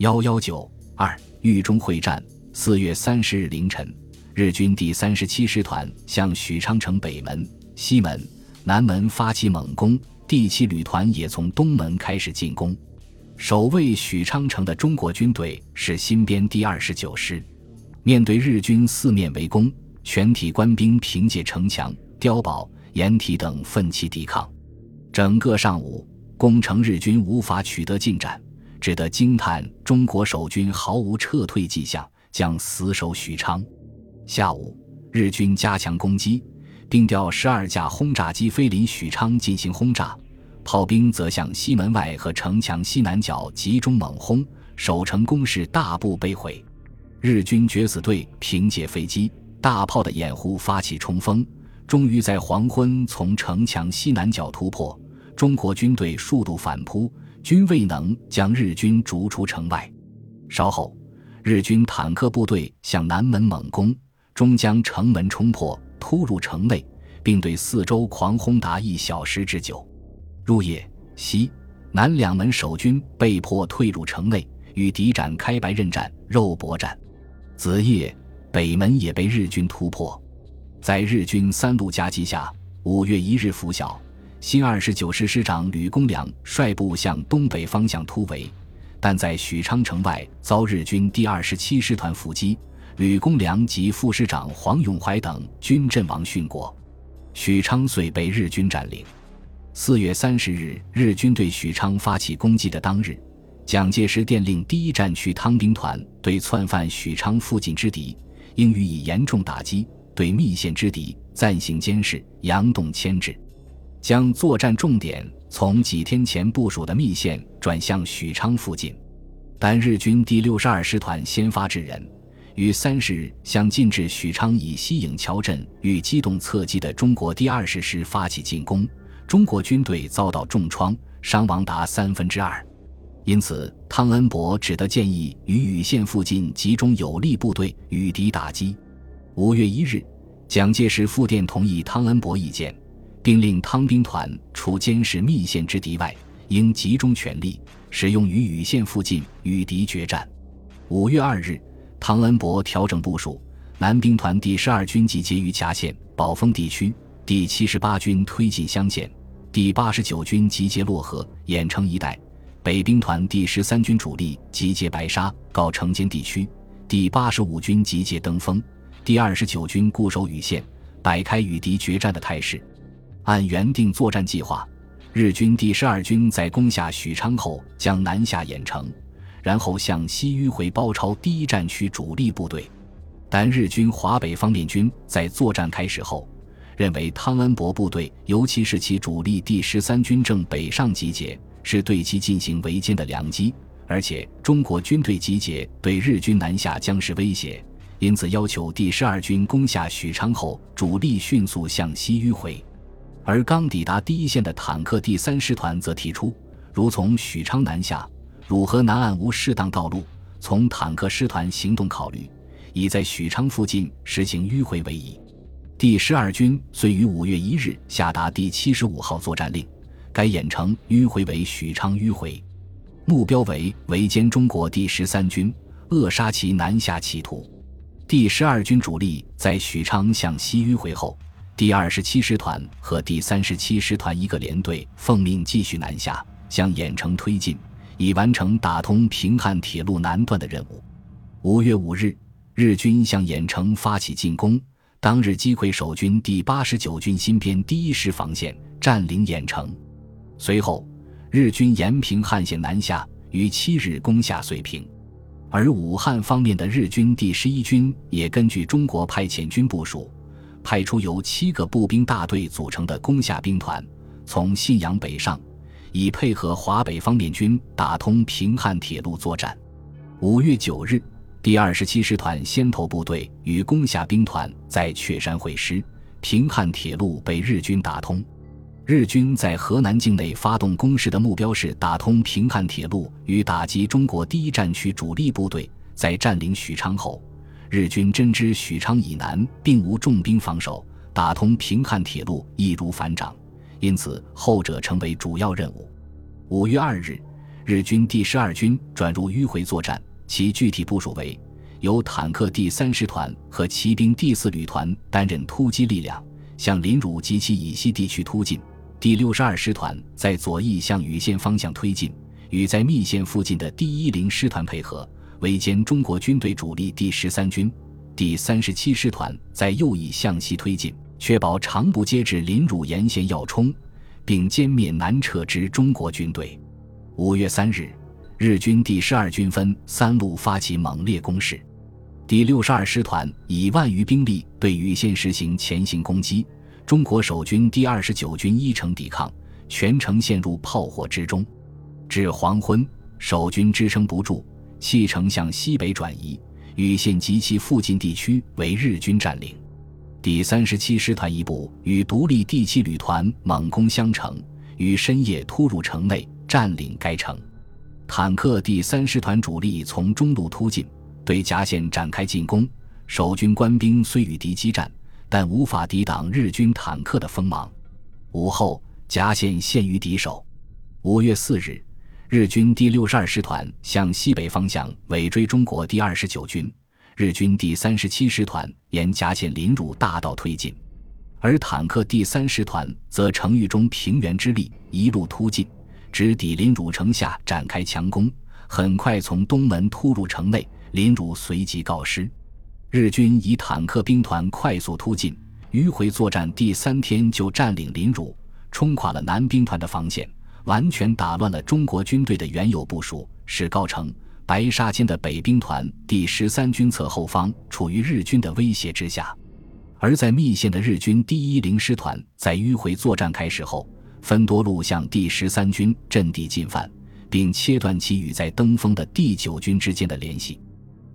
幺幺九二豫中会战，四月三十日凌晨，日军第三十七师团向许昌城北门、西门、南门发起猛攻，第七旅团也从东门开始进攻。守卫许昌城的中国军队是新编第二十九师。面对日军四面围攻，全体官兵凭借城墙、碉堡、掩体等奋起抵抗。整个上午，攻城日军无法取得进展，只得惊叹中国守军毫无撤退迹象，将死守许昌。下午，日军加强攻击，并调十二架轰炸机飞临许昌进行轰炸。炮兵则向西门外和城墙西南角集中猛轰，守城工事大部被毁。日军决死队凭借飞机、大炮的掩护发起冲锋，终于在黄昏从城墙西南角突破。中国军队数度反扑，均未能将日军逐出城外。稍后，日军坦克部队向南门猛攻，终将城门冲破，突入城内，并对四周狂轰达一小时之久。入夜，西南两门守军被迫退入城内，与敌展开白刃战、肉搏战。子夜，北门也被日军突破。在日军三路夹击下，五月一日拂晓，新二十九师师长吕公良率部向东北方向突围，但在许昌城外遭日军第二十七师团伏击，吕公良及副师长黄永怀等均阵亡殉国，许昌遂被日军占领。四月三十日，日军对许昌发起攻击的当日，蒋介石电令第一战区汤兵团对窜犯许昌附近之敌，应予以严重打击；对密县之敌暂行监视，佯动牵制，将作战重点从几天前部署的密线转向许昌附近。但日军第六十二师团先发制人，于三十日向进至许昌以西颍桥镇与机动侧击的中国第二十师发起进攻。中国军队遭到重创，伤亡达三分之二，因此汤恩伯只得建议于禹县附近集中有力部队与敌打击。五月一日，蒋介石复电同意汤恩伯意见，并令汤兵团除监视密县之敌外，应集中全力使用于禹县附近与敌决战。五月二日，汤恩伯调整部署，南兵团第十二军集结于夹县、宝丰地区，第七十八军推进湘县。第八十九军集结漯河、郾城一带，北兵团第十三军主力集结白沙、告城间地区，第八十五军集结登封，第二十九军固守禹县，摆开与敌决战的态势。按原定作战计划，日军第十二军在攻下许昌后，将南下郾城，然后向西迂回包抄第一战区主力部队。但日军华北方面军在作战开始后。认为汤恩伯部队，尤其是其主力第十三军正北上集结，是对其进行围歼的良机。而且中国军队集结对日军南下将是威胁，因此要求第十二军攻下许昌后，主力迅速向西迂回。而刚抵达第一线的坦克第三师团则提出，如从许昌南下，汝河南岸无适当道路，从坦克师团行动考虑，以在许昌附近实行迂回为宜。第十二军遂于五月一日下达第七十五号作战令，改兖城迂回为许昌迂回，目标为围歼中国第十三军，扼杀其南下企图。第十二军主力在许昌向西迂回后，第二十七师团和第三十七师团一个连队奉命继续南下，向兖城推进，以完成打通平汉铁路南段的任务。五月五日，日军向兖城发起进攻。当日击溃守军第八十九军新编第一师防线，占领兖城。随后，日军沿平汉线南下，于七日攻下遂平。而武汉方面的日军第十一军也根据中国派遣军部署，派出由七个步兵大队组成的攻下兵团，从信阳北上，以配合华北方面军打通平汉铁路作战。五月九日。第二十七师团先头部队与攻下兵团在雀山会师，平汉铁路被日军打通。日军在河南境内发动攻势的目标是打通平汉铁路与打击中国第一战区主力部队。在占领许昌后，日军真知许昌以南并无重兵防守，打通平汉铁路易如反掌，因此后者成为主要任务。五月二日。日军第十二军转入迂回作战，其具体部署为：由坦克第三师团和骑兵第四旅团担任突击力量，向临汝及其以西地区突进；第六十二师团在左翼向禹县方向推进，与在密县附近的第一零师团配合，围歼中国军队主力第十三军；第三十七师团在右翼向西推进，确保长不接至临汝沿线要冲，并歼灭南撤之中国军队。五月三日，日军第十二军分三路发起猛烈攻势。第六十二师团以万余兵力对禹县实行前行攻击，中国守军第二十九军一城抵抗，全城陷入炮火之中。至黄昏，守军支撑不住，弃城向西北转移，禹县及其附近地区为日军占领。第三十七师团一部与独立第七旅团猛攻襄城，于深夜突入城内。占领该城，坦克第三师团主力从中路突进，对夹县展开进攻。守军官兵虽与敌激战，但无法抵挡日军坦克的锋芒。午后，夹县陷于敌手。五月四日，日军第六十二师团向西北方向尾追中国第二十九军，日军第三十七师团沿夹线临汝大道推进，而坦克第三师团则乘豫中平原之力，一路突进。直抵临汝城下展开强攻，很快从东门突入城内，临汝随即告失。日军以坦克兵团快速突进，迂回作战第三天就占领临汝，冲垮了南兵团的防线，完全打乱了中国军队的原有部署，使高城、白沙间的北兵团第十三军侧后方处于日军的威胁之下。而在密县的日军第一零师团在迂回作战开始后。分多路向第十三军阵地进犯，并切断其与在登封的第九军之间的联系。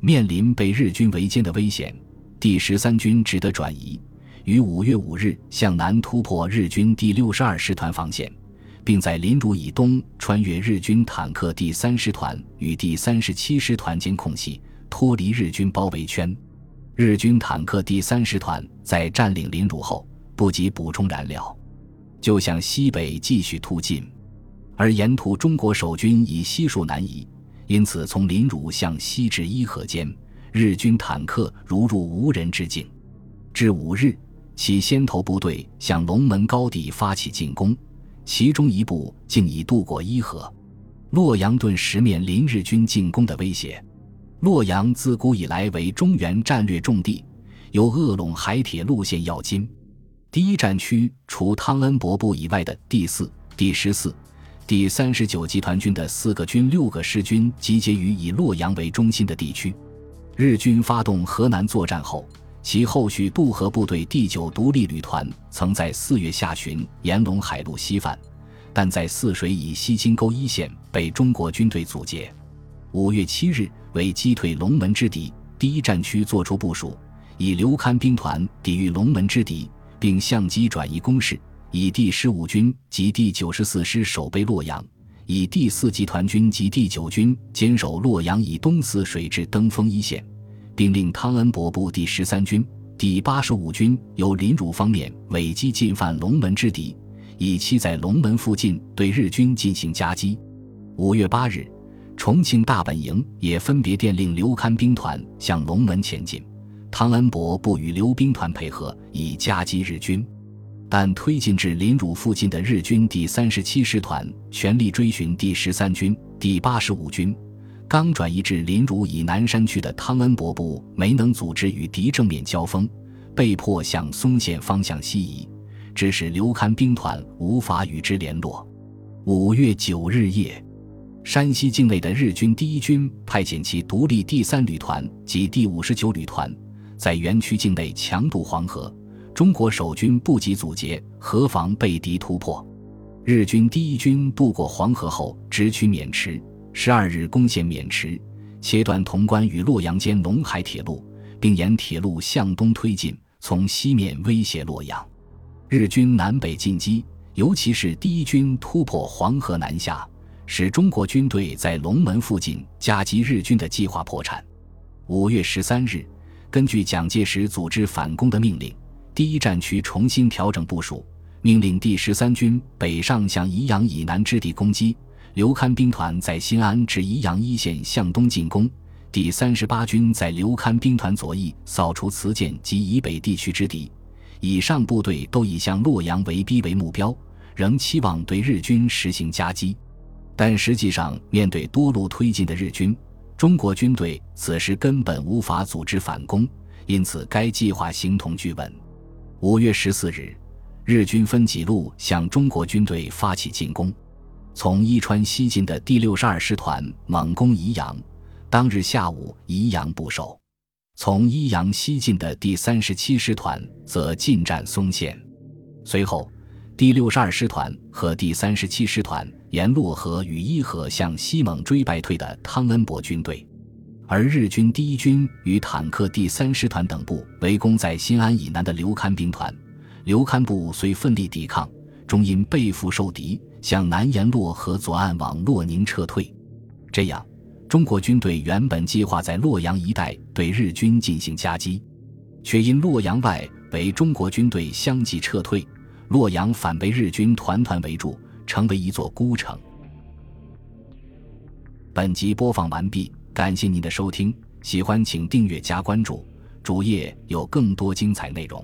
面临被日军围歼的危险，第十三军只得转移，于五月五日向南突破日军第六十二师团防线，并在临汝以东穿越日军坦克第三师团与第三十七师团间空隙，脱离日军包围圈。日军坦克第三师团在占领临汝后，不及补充燃料。就向西北继续突进，而沿途中国守军已悉数南移，因此从临汝向西至伊河间，日军坦克如入无人之境。至五日，其先头部队向龙门高地发起进攻，其中一部竟已渡过伊河。洛阳顿时面临日军进攻的威胁。洛阳自古以来为中原战略重地，有鄂陇海铁路线要津。第一战区除汤恩伯部以外的第四、第十四、第三十九集团军的四个军、六个师军集结于以洛阳为中心的地区。日军发动河南作战后，其后续渡河部队第九独立旅团曾在四月下旬沿陇海路西返，但在泗水以西金沟一线被中国军队阻截。五月七日，为击退龙门之敌，第一战区作出部署，以刘戡兵团抵御龙门之敌。并相机转移攻势，以第十五军及第九十四师守备洛阳，以第四集团军及第九军坚守洛阳以东泗水至登封一线，并令汤恩伯部第十三军、第八十五军由临汝方面尾击进犯龙门之敌，以期在龙门附近对日军进行夹击。五月八日，重庆大本营也分别电令刘戡兵团向龙门前进。汤恩伯部与刘兵团配合，以夹击日军，但推进至临汝附近的日军第三十七师团全力追寻第十三军、第八十五军。刚转移至临汝以南山区的汤恩伯部没能组织与敌正面交锋，被迫向松县方向西移，致使刘戡兵团无法与之联络。五月九日夜，山西境内的日军第一军派遣其独立第三旅团及第五十九旅团。在园区境内强渡黄河，中国守军不及阻截，河防被敌突破。日军第一军渡过黄河后，直取渑池，十二日攻陷渑池，切断潼关与洛阳间陇海铁路，并沿铁路向东推进，从西面威胁洛阳。日军南北进击，尤其是第一军突破黄河南下，使中国军队在龙门附近夹击日军的计划破产。五月十三日。根据蒋介石组织反攻的命令，第一战区重新调整部署，命令第十三军北上向宜阳以南之地攻击，刘戡兵团在新安至宜阳一线向东进攻，第三十八军在刘戡兵团左翼扫除磁涧及以北地区之敌。以上部队都以向洛阳围逼为目标，仍期望对日军实行夹击。但实际上，面对多路推进的日军，中国军队此时根本无法组织反攻，因此该计划形同具稳。五月十四日，日军分几路向中国军队发起进攻。从伊川西进的第六十二师团猛攻宜阳，当日下午宜阳不守；从宜阳西进的第三十七师团则进占松县。随后，第六十二师团和第三十七师团沿洛河与伊河向西猛追败退的汤恩伯军队，而日军第一军与坦克第三师团等部围攻在新安以南的刘戡兵团，刘戡部虽奋力抵抗，终因背腹受敌。向南沿洛河左岸往洛宁撤退，这样，中国军队原本计划在洛阳一带对日军进行夹击，却因洛阳外围中国军队相继撤退，洛阳反被日军团团围住，成为一座孤城。本集播放完毕，感谢您的收听，喜欢请订阅加关注，主页有更多精彩内容。